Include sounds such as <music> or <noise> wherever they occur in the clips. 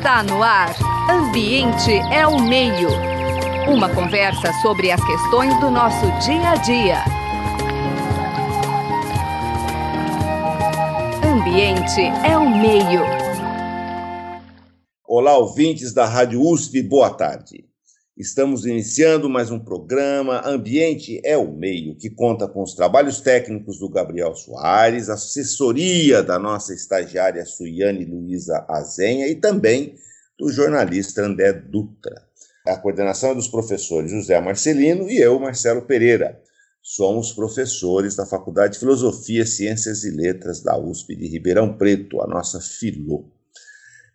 Está no ar. Ambiente é o meio. Uma conversa sobre as questões do nosso dia a dia. Ambiente é o meio. Olá, ouvintes da Rádio USP, boa tarde. Estamos iniciando mais um programa Ambiente é o Meio, que conta com os trabalhos técnicos do Gabriel Soares, assessoria da nossa estagiária Suiane Luiza Azenha e também do jornalista André Dutra. A coordenação é dos professores José Marcelino e eu, Marcelo Pereira. Somos professores da Faculdade de Filosofia, Ciências e Letras da USP de Ribeirão Preto, a nossa FILO.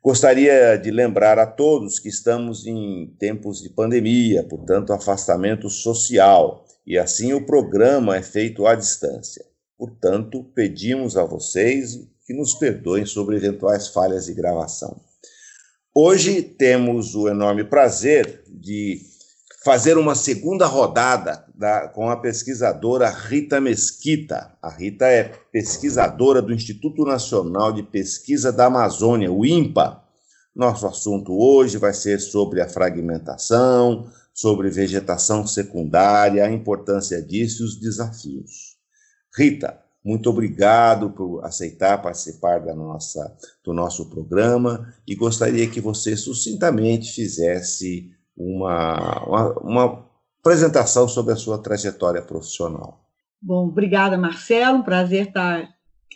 Gostaria de lembrar a todos que estamos em tempos de pandemia, portanto, afastamento social, e assim o programa é feito à distância. Portanto, pedimos a vocês que nos perdoem sobre eventuais falhas de gravação. Hoje temos o enorme prazer de fazer uma segunda rodada da, com a pesquisadora Rita Mesquita. A Rita é pesquisadora do Instituto Nacional de Pesquisa da Amazônia, o INPA. Nosso assunto hoje vai ser sobre a fragmentação, sobre vegetação secundária, a importância disso e os desafios. Rita, muito obrigado por aceitar participar da nossa, do nosso programa e gostaria que você sucintamente fizesse uma, uma, uma apresentação sobre a sua trajetória profissional. Bom, obrigada, Marcelo. Um prazer estar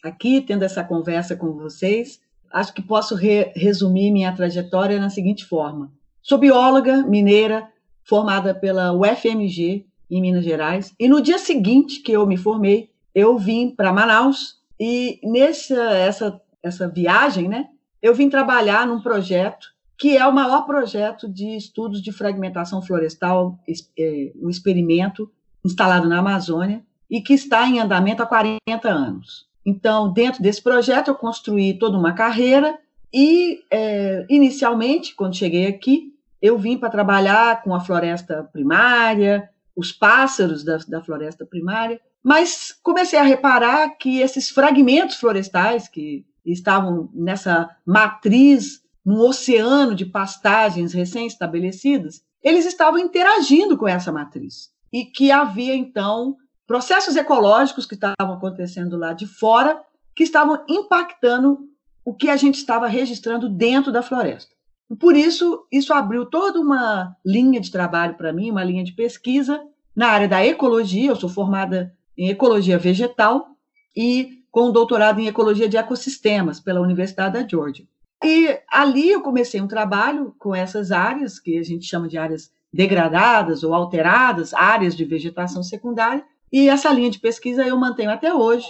aqui tendo essa conversa com vocês. Acho que posso re resumir minha trajetória na seguinte forma: sou bióloga mineira, formada pela UFMG em Minas Gerais, e no dia seguinte que eu me formei, eu vim para Manaus e nessa essa, essa viagem, né, eu vim trabalhar num projeto que é o maior projeto de estudos de fragmentação florestal, é, um experimento instalado na Amazônia e que está em andamento há 40 anos. Então, dentro desse projeto, eu construí toda uma carreira e, é, inicialmente, quando cheguei aqui, eu vim para trabalhar com a floresta primária, os pássaros da, da floresta primária, mas comecei a reparar que esses fragmentos florestais que estavam nessa matriz num oceano de pastagens recém-estabelecidas, eles estavam interagindo com essa matriz. E que havia, então, processos ecológicos que estavam acontecendo lá de fora, que estavam impactando o que a gente estava registrando dentro da floresta. E por isso, isso abriu toda uma linha de trabalho para mim, uma linha de pesquisa na área da ecologia. Eu sou formada em ecologia vegetal e com doutorado em ecologia de ecossistemas pela Universidade da Georgia. E ali eu comecei um trabalho com essas áreas, que a gente chama de áreas degradadas ou alteradas, áreas de vegetação secundária, e essa linha de pesquisa eu mantenho até hoje,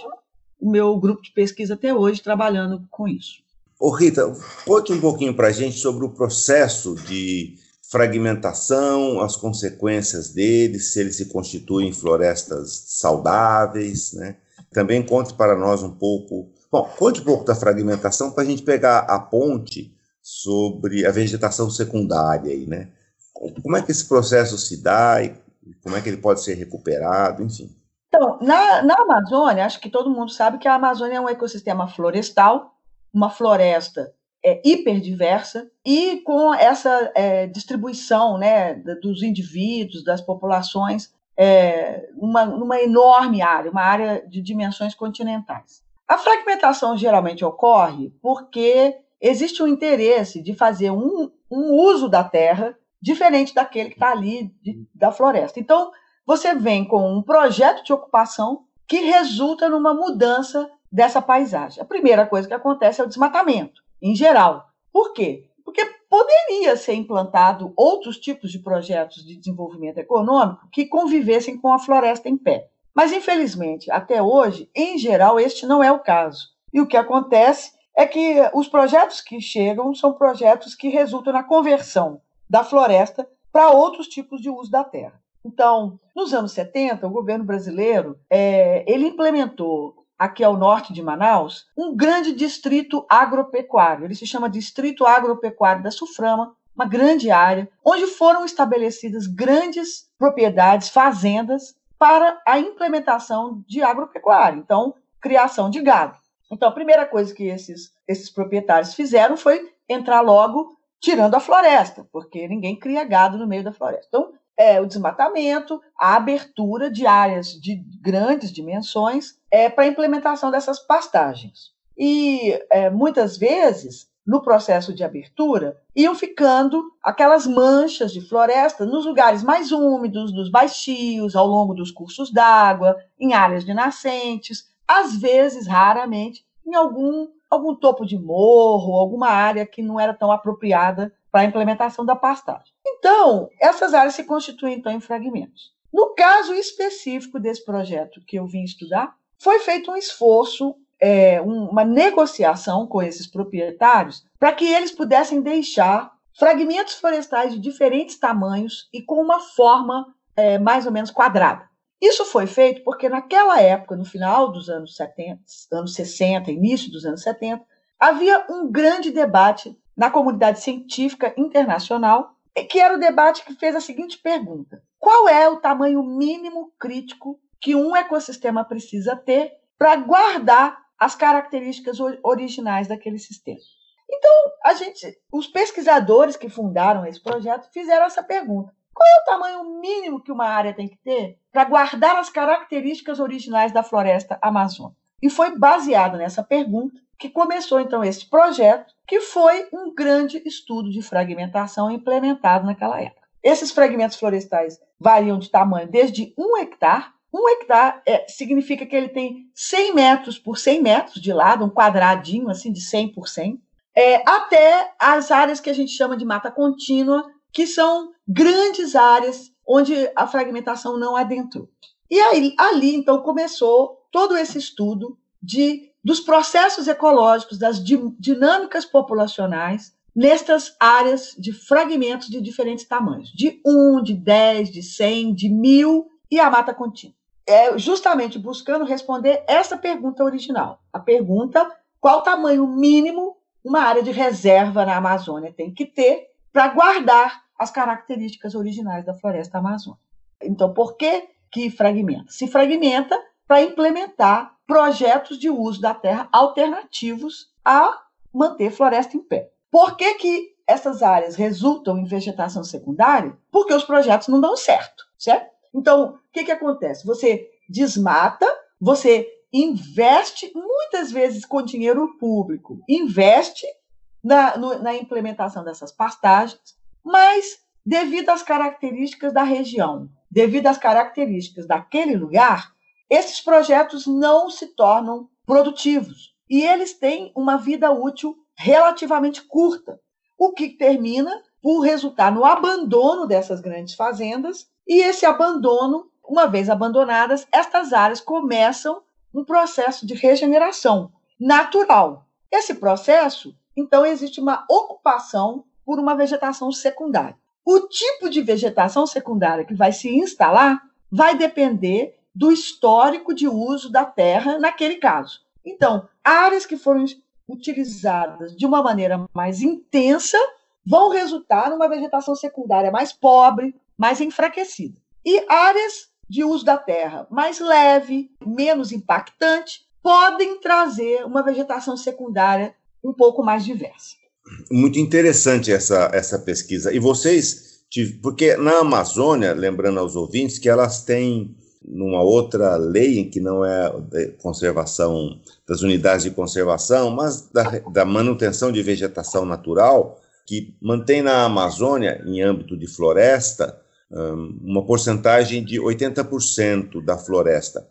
o meu grupo de pesquisa até hoje, trabalhando com isso. Ô Rita, conte um pouquinho para a gente sobre o processo de fragmentação, as consequências dele, se eles se constituem em florestas saudáveis, né? Também conte para nós um pouco Bom, conte um pouco da fragmentação para a gente pegar a ponte sobre a vegetação secundária aí, né? Como é que esse processo se dá e como é que ele pode ser recuperado, enfim. Então, na, na Amazônia, acho que todo mundo sabe que a Amazônia é um ecossistema florestal, uma floresta é, hiperdiversa e com essa é, distribuição né, dos indivíduos, das populações, é, uma, numa enorme área, uma área de dimensões continentais. A fragmentação geralmente ocorre porque existe um interesse de fazer um, um uso da terra diferente daquele que está ali de, da floresta. Então, você vem com um projeto de ocupação que resulta numa mudança dessa paisagem. A primeira coisa que acontece é o desmatamento, em geral. Por quê? Porque poderia ser implantado outros tipos de projetos de desenvolvimento econômico que convivessem com a floresta em pé. Mas, infelizmente, até hoje, em geral, este não é o caso. E o que acontece é que os projetos que chegam são projetos que resultam na conversão da floresta para outros tipos de uso da terra. Então, nos anos 70, o governo brasileiro é, ele implementou aqui ao norte de Manaus um grande distrito agropecuário. Ele se chama Distrito Agropecuário da Suframa, uma grande área onde foram estabelecidas grandes propriedades, fazendas para a implementação de agropecuária, então, criação de gado. Então, a primeira coisa que esses, esses proprietários fizeram foi entrar logo tirando a floresta, porque ninguém cria gado no meio da floresta. Então, é o desmatamento, a abertura de áreas de grandes dimensões é, para a implementação dessas pastagens. E é, muitas vezes, no processo de abertura, iam ficando aquelas manchas de floresta nos lugares mais úmidos, nos baixios, ao longo dos cursos d'água, em áreas de nascentes, às vezes, raramente, em algum, algum topo de morro, alguma área que não era tão apropriada para a implementação da pastagem. Então, essas áreas se constituem então em fragmentos. No caso específico desse projeto que eu vim estudar, foi feito um esforço, é, uma negociação com esses proprietários para que eles pudessem deixar fragmentos florestais de diferentes tamanhos e com uma forma é, mais ou menos quadrada. Isso foi feito porque naquela época, no final dos anos 70, anos 60, início dos anos 70, havia um grande debate na comunidade científica internacional, que era o debate que fez a seguinte pergunta: qual é o tamanho mínimo crítico que um ecossistema precisa ter para guardar as características originais daquele sistema? Então, a gente, os pesquisadores que fundaram esse projeto fizeram essa pergunta: qual é o tamanho mínimo que uma área tem que ter para guardar as características originais da floresta amazônica? E foi baseado nessa pergunta que começou então esse projeto, que foi um grande estudo de fragmentação implementado naquela época. Esses fragmentos florestais variam de tamanho desde um hectare. Um hectare é, significa que ele tem 100 metros por 100 metros de lado, um quadradinho assim de 100 por 100, é, até as áreas que a gente chama de mata contínua, que são grandes áreas onde a fragmentação não adentrou. E aí, ali, então, começou todo esse estudo de, dos processos ecológicos, das dinâmicas populacionais nestas áreas de fragmentos de diferentes tamanhos, de 1, de 10, de 100, de 1000 e a mata contínua. É justamente buscando responder essa pergunta original. A pergunta: qual o tamanho mínimo uma área de reserva na Amazônia tem que ter para guardar as características originais da floresta amazônica. Então, por que que fragmenta? Se fragmenta para implementar projetos de uso da terra alternativos a manter floresta em pé. Por que, que essas áreas resultam em vegetação secundária? Porque os projetos não dão certo, certo? Então, o que, que acontece? Você desmata, você investe, muitas vezes com dinheiro público, investe na, no, na implementação dessas pastagens, mas devido às características da região, devido às características daquele lugar, esses projetos não se tornam produtivos e eles têm uma vida útil relativamente curta, o que termina por resultar no abandono dessas grandes fazendas e esse abandono, uma vez abandonadas, estas áreas começam um processo de regeneração natural. Esse processo, então, existe uma ocupação por uma vegetação secundária. O tipo de vegetação secundária que vai se instalar vai depender do histórico de uso da terra naquele caso. Então, áreas que foram utilizadas de uma maneira mais intensa vão resultar numa vegetação secundária mais pobre, mais enfraquecida. E áreas de uso da terra mais leve, menos impactante, podem trazer uma vegetação secundária um pouco mais diversa. Muito interessante essa, essa pesquisa. E vocês, porque na Amazônia, lembrando aos ouvintes, que elas têm numa outra lei que não é conservação das unidades de conservação, mas da, da manutenção de vegetação natural, que mantém na Amazônia, em âmbito de floresta, uma porcentagem de 80% da floresta.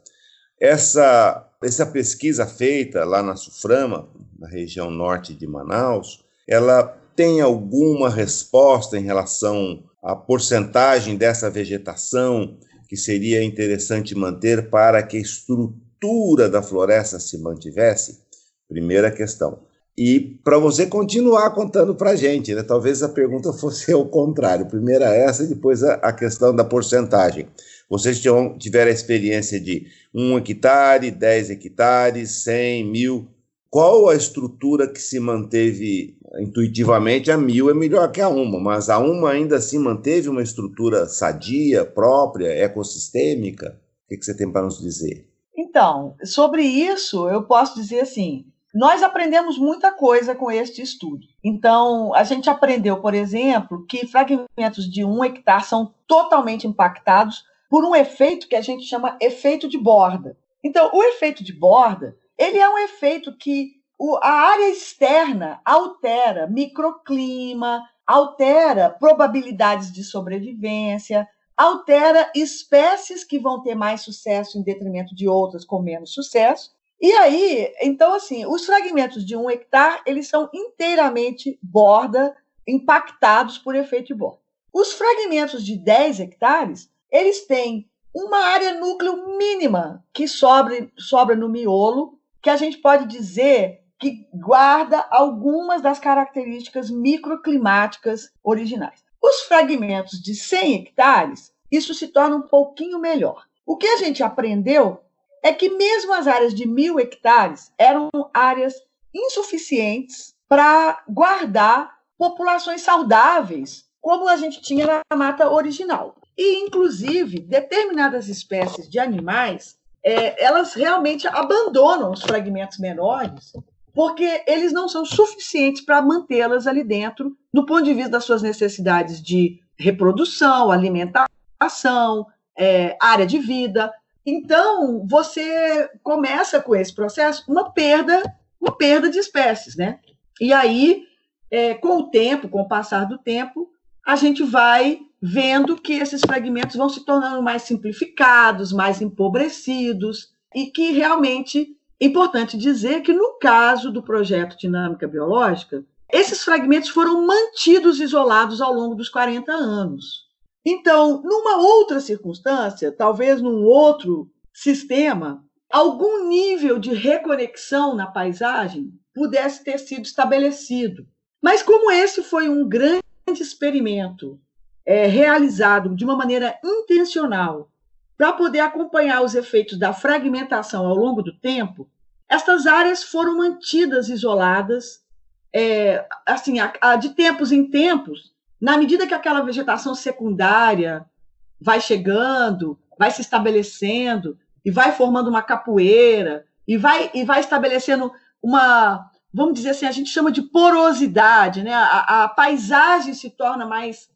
Essa, essa pesquisa feita lá na Suframa, na região norte de Manaus, ela tem alguma resposta em relação à porcentagem dessa vegetação que seria interessante manter para que a estrutura da floresta se mantivesse? Primeira questão. E para você continuar contando para a gente, né? talvez a pergunta <laughs> fosse o contrário. Primeiro essa e depois a, a questão da porcentagem. Vocês tiveram a experiência de 1 hectare, 10 hectares, 100, mil. Qual a estrutura que se manteve intuitivamente? A mil é melhor que a uma, mas a uma ainda assim manteve uma estrutura sadia, própria, ecossistêmica? O que, que você tem para nos dizer? Então, sobre isso, eu posso dizer assim: Nós aprendemos muita coisa com este estudo. Então, a gente aprendeu, por exemplo, que fragmentos de um hectare são totalmente impactados por um efeito que a gente chama efeito de borda. Então, o efeito de borda, ele é um efeito que a área externa altera microclima, altera probabilidades de sobrevivência, altera espécies que vão ter mais sucesso em detrimento de outras com menos sucesso. E aí, então, assim, os fragmentos de um hectare, eles são inteiramente borda, impactados por efeito de borda. Os fragmentos de 10 hectares, eles têm uma área núcleo mínima que sobra, sobra no miolo, que a gente pode dizer que guarda algumas das características microclimáticas originais. Os fragmentos de 100 hectares, isso se torna um pouquinho melhor. O que a gente aprendeu é que mesmo as áreas de mil hectares eram áreas insuficientes para guardar populações saudáveis, como a gente tinha na mata original. E, inclusive, determinadas espécies de animais, é, elas realmente abandonam os fragmentos menores porque eles não são suficientes para mantê-las ali dentro, do ponto de vista das suas necessidades de reprodução, alimentação, é, área de vida. Então, você começa com esse processo uma perda, uma perda de espécies, né? E aí, é, com o tempo, com o passar do tempo, a gente vai vendo que esses fragmentos vão se tornando mais simplificados, mais empobrecidos, e que realmente Importante dizer que, no caso do projeto Dinâmica Biológica, esses fragmentos foram mantidos isolados ao longo dos 40 anos. Então, numa outra circunstância, talvez num outro sistema, algum nível de reconexão na paisagem pudesse ter sido estabelecido. Mas, como esse foi um grande experimento é, realizado de uma maneira intencional para poder acompanhar os efeitos da fragmentação ao longo do tempo, estas áreas foram mantidas isoladas, é, assim, a, a, de tempos em tempos, na medida que aquela vegetação secundária vai chegando, vai se estabelecendo e vai formando uma capoeira e vai e vai estabelecendo uma, vamos dizer assim, a gente chama de porosidade, né? A, a paisagem se torna mais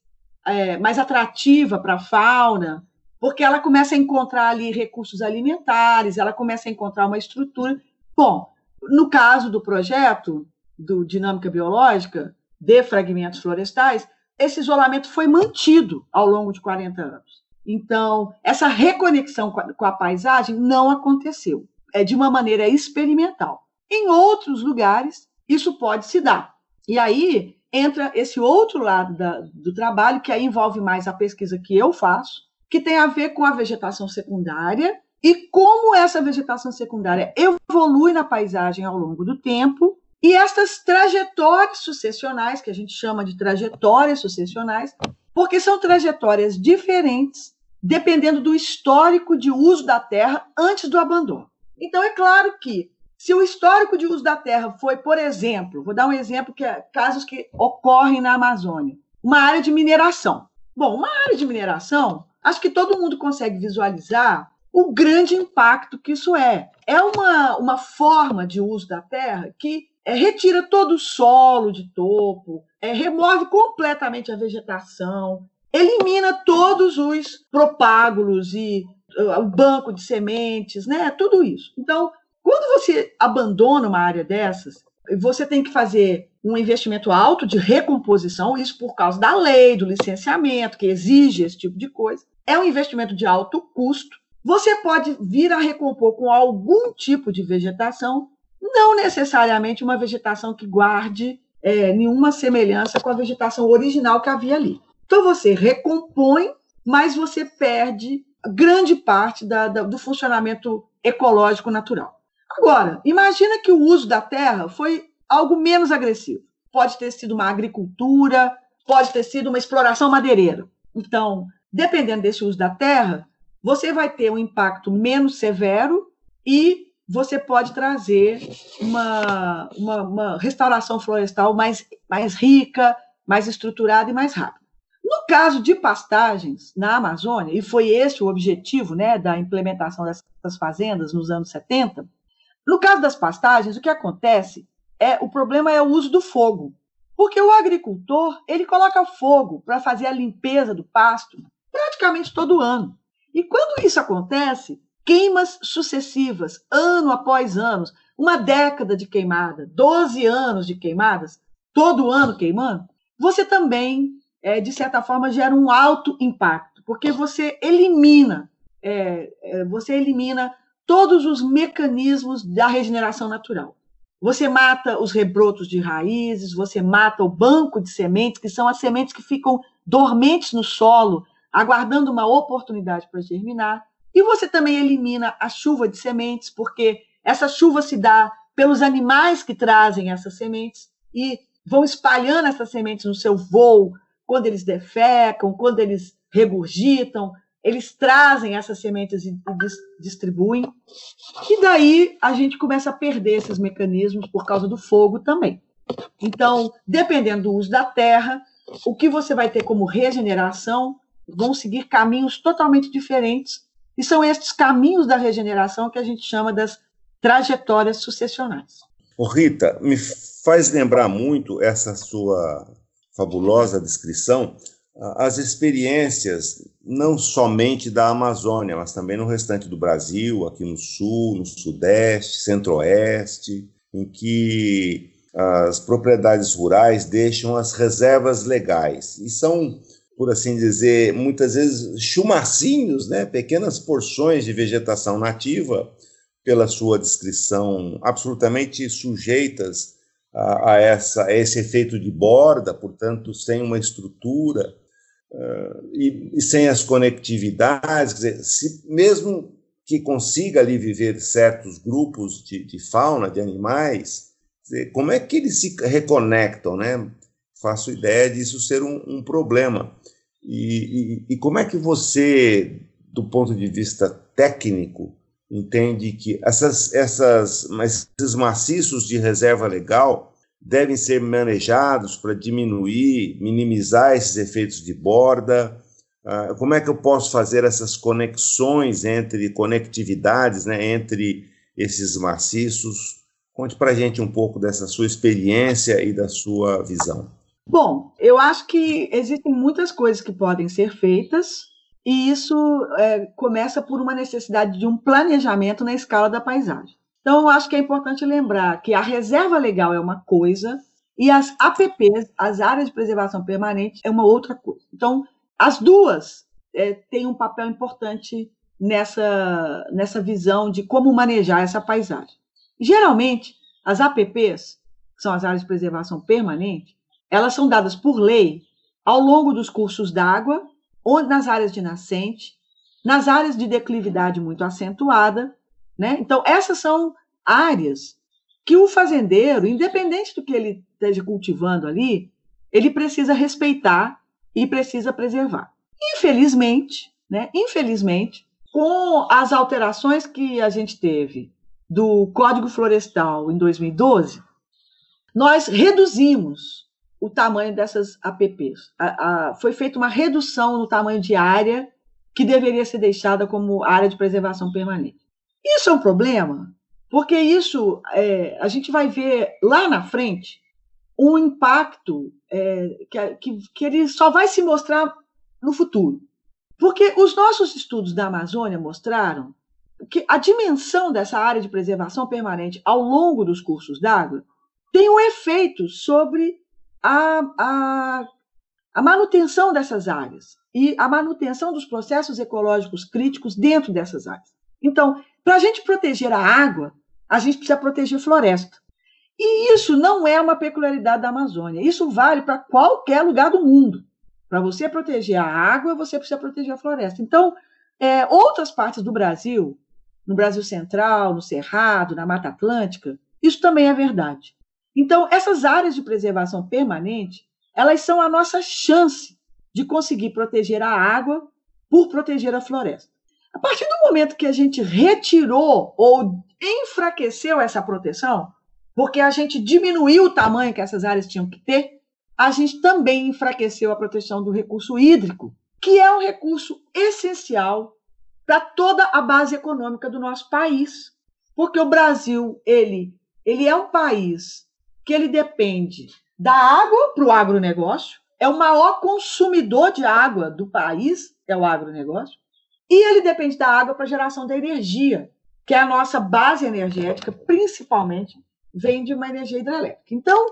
é, mais atrativa para a fauna porque ela começa a encontrar ali recursos alimentares, ela começa a encontrar uma estrutura. Bom, no caso do projeto do Dinâmica Biológica de fragmentos florestais, esse isolamento foi mantido ao longo de 40 anos. Então, essa reconexão com a, com a paisagem não aconteceu. É de uma maneira experimental. Em outros lugares, isso pode se dar. E aí entra esse outro lado da, do trabalho, que aí envolve mais a pesquisa que eu faço, que tem a ver com a vegetação secundária e como essa vegetação secundária evolui na paisagem ao longo do tempo e estas trajetórias sucessionais, que a gente chama de trajetórias sucessionais, porque são trajetórias diferentes dependendo do histórico de uso da terra antes do abandono. Então, é claro que se o histórico de uso da terra foi, por exemplo, vou dar um exemplo que é casos que ocorrem na Amazônia, uma área de mineração. Bom, uma área de mineração acho que todo mundo consegue visualizar o grande impacto que isso é. É uma, uma forma de uso da terra que é, retira todo o solo de topo, é, remove completamente a vegetação, elimina todos os propágulos e uh, o banco de sementes, né? Tudo isso. Então, quando você abandona uma área dessas, você tem que fazer um investimento alto de recomposição, isso por causa da lei, do licenciamento, que exige esse tipo de coisa é um investimento de alto custo. Você pode vir a recompor com algum tipo de vegetação, não necessariamente uma vegetação que guarde é, nenhuma semelhança com a vegetação original que havia ali. Então você recompõe, mas você perde grande parte da, da, do funcionamento ecológico natural. Agora, imagina que o uso da terra foi algo menos agressivo. Pode ter sido uma agricultura, pode ter sido uma exploração madeireira. Então, dependendo desse uso da terra, você vai ter um impacto menos severo e você pode trazer uma, uma, uma, restauração florestal mais, mais rica, mais estruturada e mais rápida. No caso de pastagens na Amazônia, e foi esse o objetivo né, da implementação dessas fazendas nos anos 70, No caso das pastagens, o que acontece é o problema é o uso do fogo. Porque o agricultor, ele coloca fogo para fazer a limpeza do pasto praticamente todo ano. E quando isso acontece, queimas sucessivas, ano após ano, uma década de queimada, 12 anos de queimadas, todo ano queimando, você também, é, de certa forma, gera um alto impacto, porque você elimina, é, é, você elimina todos os mecanismos da regeneração natural. Você mata os rebrotos de raízes, você mata o banco de sementes, que são as sementes que ficam dormentes no solo, aguardando uma oportunidade para germinar. E você também elimina a chuva de sementes, porque essa chuva se dá pelos animais que trazem essas sementes e vão espalhando essas sementes no seu voo, quando eles defecam, quando eles regurgitam, eles trazem essas sementes e distribuem. E daí a gente começa a perder esses mecanismos por causa do fogo também. Então, dependendo do uso da terra, o que você vai ter como regeneração vão seguir caminhos totalmente diferentes. E são estes caminhos da regeneração que a gente chama das trajetórias sucessionais. Rita, me faz lembrar muito essa sua fabulosa descrição as experiências não somente da Amazônia, mas também no restante do Brasil, aqui no sul, no sudeste, centro-oeste, em que as propriedades rurais deixam as reservas legais e são, por assim dizer, muitas vezes chumacinhos, né, pequenas porções de vegetação nativa, pela sua descrição, absolutamente sujeitas a, a essa, a esse efeito de borda, portanto, sem uma estrutura Uh, e, e, sem as conectividades, quer dizer, se, mesmo que consiga ali viver certos grupos de, de fauna, de animais, como é que eles se reconectam, né? Faço ideia disso ser um, um problema. E, e, e, como é que você, do ponto de vista técnico, entende que essas, essas, esses maciços de reserva legal devem ser manejados para diminuir, minimizar esses efeitos de borda? Uh, como é que eu posso fazer essas conexões entre conectividades, né, entre esses maciços? Conte para a gente um pouco dessa sua experiência e da sua visão. Bom, eu acho que existem muitas coisas que podem ser feitas, e isso é, começa por uma necessidade de um planejamento na escala da paisagem. Então, eu acho que é importante lembrar que a reserva legal é uma coisa e as APPs, as áreas de preservação permanente, é uma outra coisa. Então, as duas é, têm um papel importante nessa, nessa visão de como manejar essa paisagem. Geralmente, as APPs, que são as áreas de preservação permanente, elas são dadas por lei ao longo dos cursos d'água, nas áreas de nascente, nas áreas de declividade muito acentuada né? Então, essas são áreas que o fazendeiro, independente do que ele esteja cultivando ali, ele precisa respeitar e precisa preservar. Infelizmente, né? Infelizmente, com as alterações que a gente teve do Código Florestal em 2012, nós reduzimos o tamanho dessas APPs. A, a, foi feita uma redução no tamanho de área que deveria ser deixada como área de preservação permanente. Isso é um problema, porque isso é, a gente vai ver lá na frente um impacto é, que, que, que ele só vai se mostrar no futuro. Porque os nossos estudos da Amazônia mostraram que a dimensão dessa área de preservação permanente ao longo dos cursos d'água tem um efeito sobre a, a, a, manutenção dessas áreas e a manutenção dos processos ecológicos críticos dentro dessas áreas. Então, para a gente proteger a água, a gente precisa proteger floresta. E isso não é uma peculiaridade da Amazônia. Isso vale para qualquer lugar do mundo. Para você proteger a água, você precisa proteger a floresta. Então, é, outras partes do Brasil, no Brasil Central, no Cerrado, na Mata Atlântica, isso também é verdade. Então, essas áreas de preservação permanente, elas são a nossa chance de conseguir proteger a água por proteger a floresta. A partir do momento que a gente retirou ou enfraqueceu essa proteção, porque a gente diminuiu o tamanho que essas áreas tinham que ter, a gente também enfraqueceu a proteção do recurso hídrico, que é um recurso essencial para toda a base econômica do nosso país. porque o Brasil ele, ele é um país que ele depende da água para o agronegócio, é o maior consumidor de água do país, é o agronegócio, e ele depende da água para geração da energia, que é a nossa base energética, principalmente vem de uma energia hidrelétrica. Então,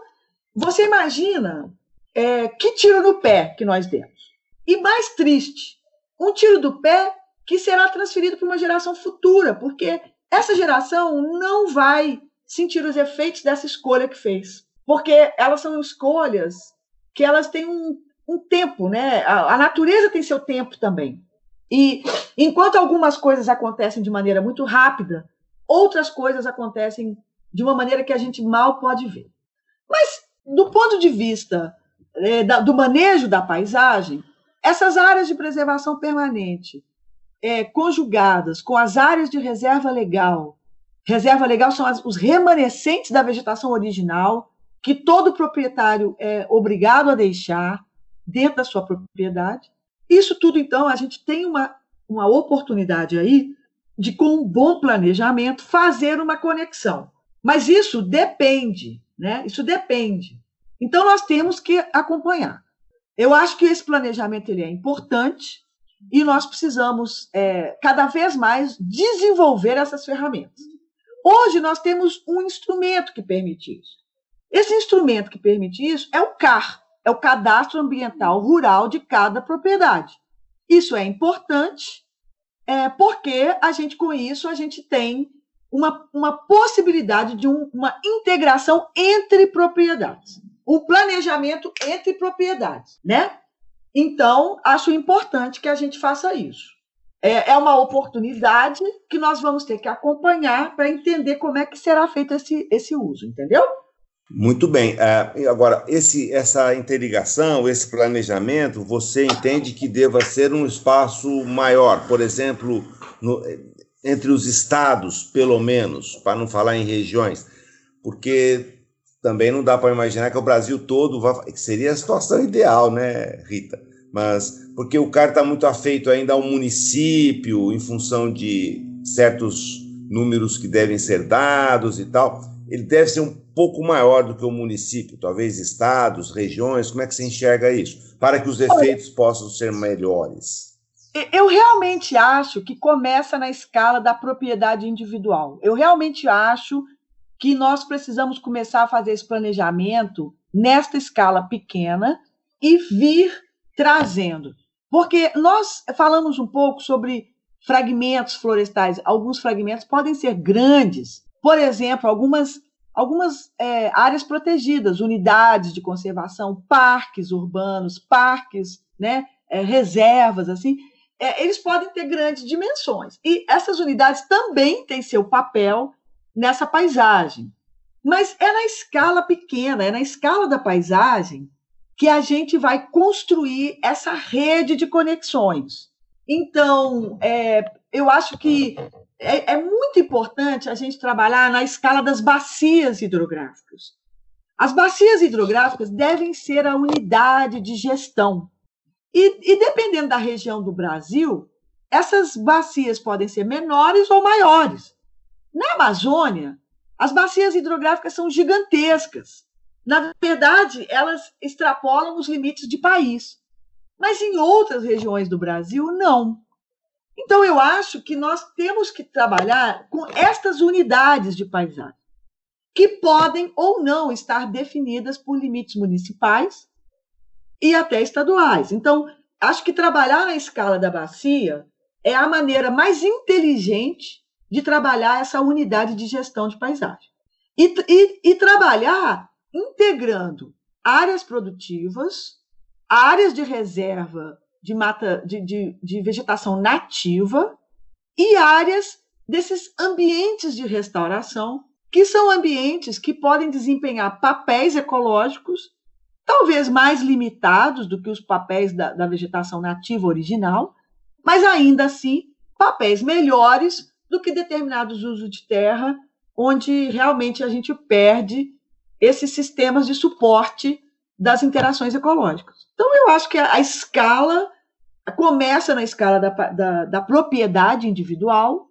você imagina é, que tiro no pé que nós demos. E mais triste, um tiro do pé que será transferido para uma geração futura, porque essa geração não vai sentir os efeitos dessa escolha que fez. Porque elas são escolhas que elas têm um, um tempo, né? A, a natureza tem seu tempo também. E enquanto algumas coisas acontecem de maneira muito rápida, outras coisas acontecem de uma maneira que a gente mal pode ver. Mas, do ponto de vista é, da, do manejo da paisagem, essas áreas de preservação permanente, é, conjugadas com as áreas de reserva legal, reserva legal são as, os remanescentes da vegetação original, que todo proprietário é obrigado a deixar dentro da sua propriedade. Isso tudo, então, a gente tem uma, uma oportunidade aí de, com um bom planejamento, fazer uma conexão. Mas isso depende, né? Isso depende. Então, nós temos que acompanhar. Eu acho que esse planejamento ele é importante e nós precisamos é, cada vez mais desenvolver essas ferramentas. Hoje nós temos um instrumento que permite isso. Esse instrumento que permite isso é o CAR, é o Cadastro Ambiental Rural de cada propriedade. Isso é importante é, porque a gente com isso a gente tem uma, uma possibilidade de um, uma integração entre propriedades o planejamento entre propriedades, né? Então, acho importante que a gente faça isso. É, é uma oportunidade que nós vamos ter que acompanhar para entender como é que será feito esse, esse uso, entendeu? Muito bem. Uh, agora, esse, essa interligação, esse planejamento, você entende que deva ser um espaço maior, por exemplo, no, entre os estados, pelo menos, para não falar em regiões, porque também não dá para imaginar que o Brasil todo que seria a situação ideal, né, Rita? Mas porque o cara está muito afeito ainda ao município, em função de certos números que devem ser dados e tal, ele deve ser um pouco maior do que o município, talvez estados, regiões. Como é que você enxerga isso? Para que os efeitos possam ser melhores. Eu realmente acho que começa na escala da propriedade individual. Eu realmente acho que nós precisamos começar a fazer esse planejamento nesta escala pequena e vir trazendo. Porque nós falamos um pouco sobre fragmentos florestais. Alguns fragmentos podem ser grandes. Por exemplo, algumas, algumas é, áreas protegidas, unidades de conservação, parques urbanos, parques, né, é, reservas, assim, é, eles podem ter grandes dimensões. E essas unidades também têm seu papel nessa paisagem. Mas é na escala pequena, é na escala da paisagem que a gente vai construir essa rede de conexões. Então, é, eu acho que é, é, muito importante a gente trabalhar na escala das bacias hidrográficas. As bacias hidrográficas devem ser a unidade de gestão. E, e dependendo da região do Brasil, essas bacias podem ser menores ou maiores. Na Amazônia, as bacias hidrográficas são gigantescas. Na verdade, elas extrapolam os limites de país. Mas em outras regiões do Brasil, não. Então, eu acho que nós temos que trabalhar com estas unidades de paisagem, que podem ou não estar definidas por limites municipais e até estaduais. Então, acho que trabalhar na escala da bacia é a maneira mais inteligente de trabalhar essa unidade de gestão de paisagem. E, e, e trabalhar integrando áreas produtivas, áreas de reserva de mata de, de, de vegetação nativa e áreas desses ambientes de restauração, que são ambientes que podem desempenhar papéis ecológicos, talvez mais limitados do que os papéis da, da vegetação nativa original, mas ainda assim papéis melhores do que determinados usos de terra, onde realmente a gente perde esses sistemas de suporte das interações ecológicas. Então, eu acho que a, escala começa na escala da, da, da propriedade individual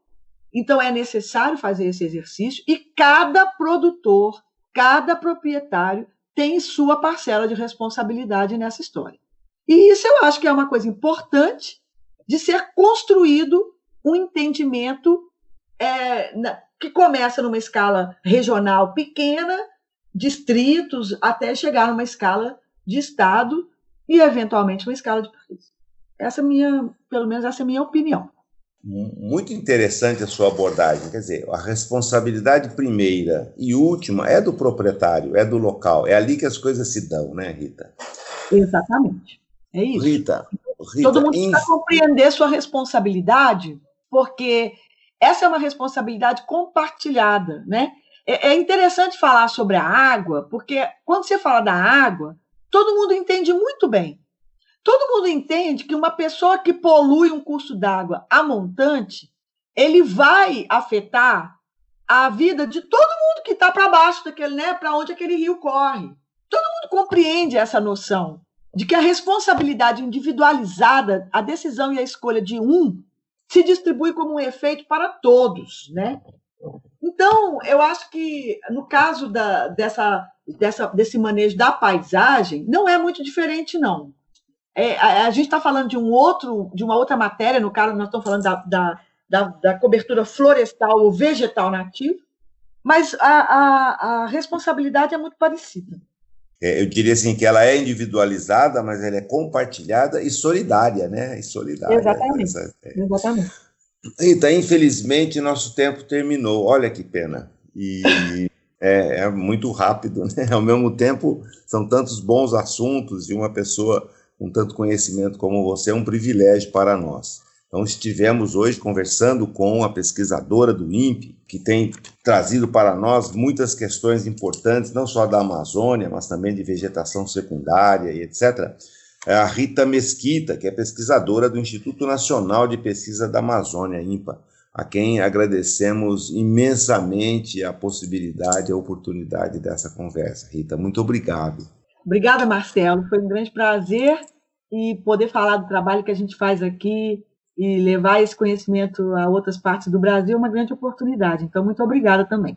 Então é necessário fazer esse exercício e cada produtor, cada proprietário tem sua parcela de responsabilidade nessa história. E isso eu acho que é uma coisa importante de ser construído um entendimento é, na, que começa numa escala regional pequena, distritos, até chegar numa escala de estado e eventualmente uma escala de país. Essa é minha, pelo menos essa é a minha opinião. Muito interessante a sua abordagem. Quer dizer, a responsabilidade primeira e última é do proprietário, é do local. É ali que as coisas se dão, né, Rita? Exatamente. É isso. Rita, Rita todo mundo precisa compreender sua responsabilidade, porque essa é uma responsabilidade compartilhada, né? É, é interessante falar sobre a água, porque quando você fala da água, todo mundo entende muito bem. Todo mundo entende que uma pessoa que polui um curso d'água a montante, ele vai afetar a vida de todo mundo que está para baixo daquele, né, para onde aquele rio corre. Todo mundo compreende essa noção de que a responsabilidade individualizada, a decisão e a escolha de um se distribui como um efeito para todos, né? Então, eu acho que no caso da, dessa, dessa, desse manejo da paisagem, não é muito diferente, não. É, a, a, gente está falando de um outro, de uma outra matéria, no caso, nós estamos falando da, da, da, da cobertura florestal ou vegetal nativo, mas a, a, a responsabilidade é muito parecida. É, eu diria assim que ela é individualizada, mas ela é compartilhada e solidária, né? E solidária. Exatamente. Essa, é. Exatamente. Rita, infelizmente nosso tempo terminou. Olha que pena. E <laughs> é, é, muito rápido, né? Ao mesmo tempo, são tantos bons assuntos e uma pessoa com tanto conhecimento como você é um privilégio para nós. Então, estivemos hoje conversando com a pesquisadora do INPE, que tem trazido para nós muitas questões importantes, não só da Amazônia, mas também de vegetação secundária e etc. É a Rita Mesquita, que é pesquisadora do Instituto Nacional de Pesquisa da Amazônia, INPA, a quem agradecemos imensamente a possibilidade, a oportunidade dessa conversa. Rita, muito obrigado. Obrigada, Marcelo. Foi um grande prazer e poder falar do trabalho que a gente faz aqui e levar esse conhecimento a outras partes do Brasil é uma grande oportunidade. Então, muito obrigada também.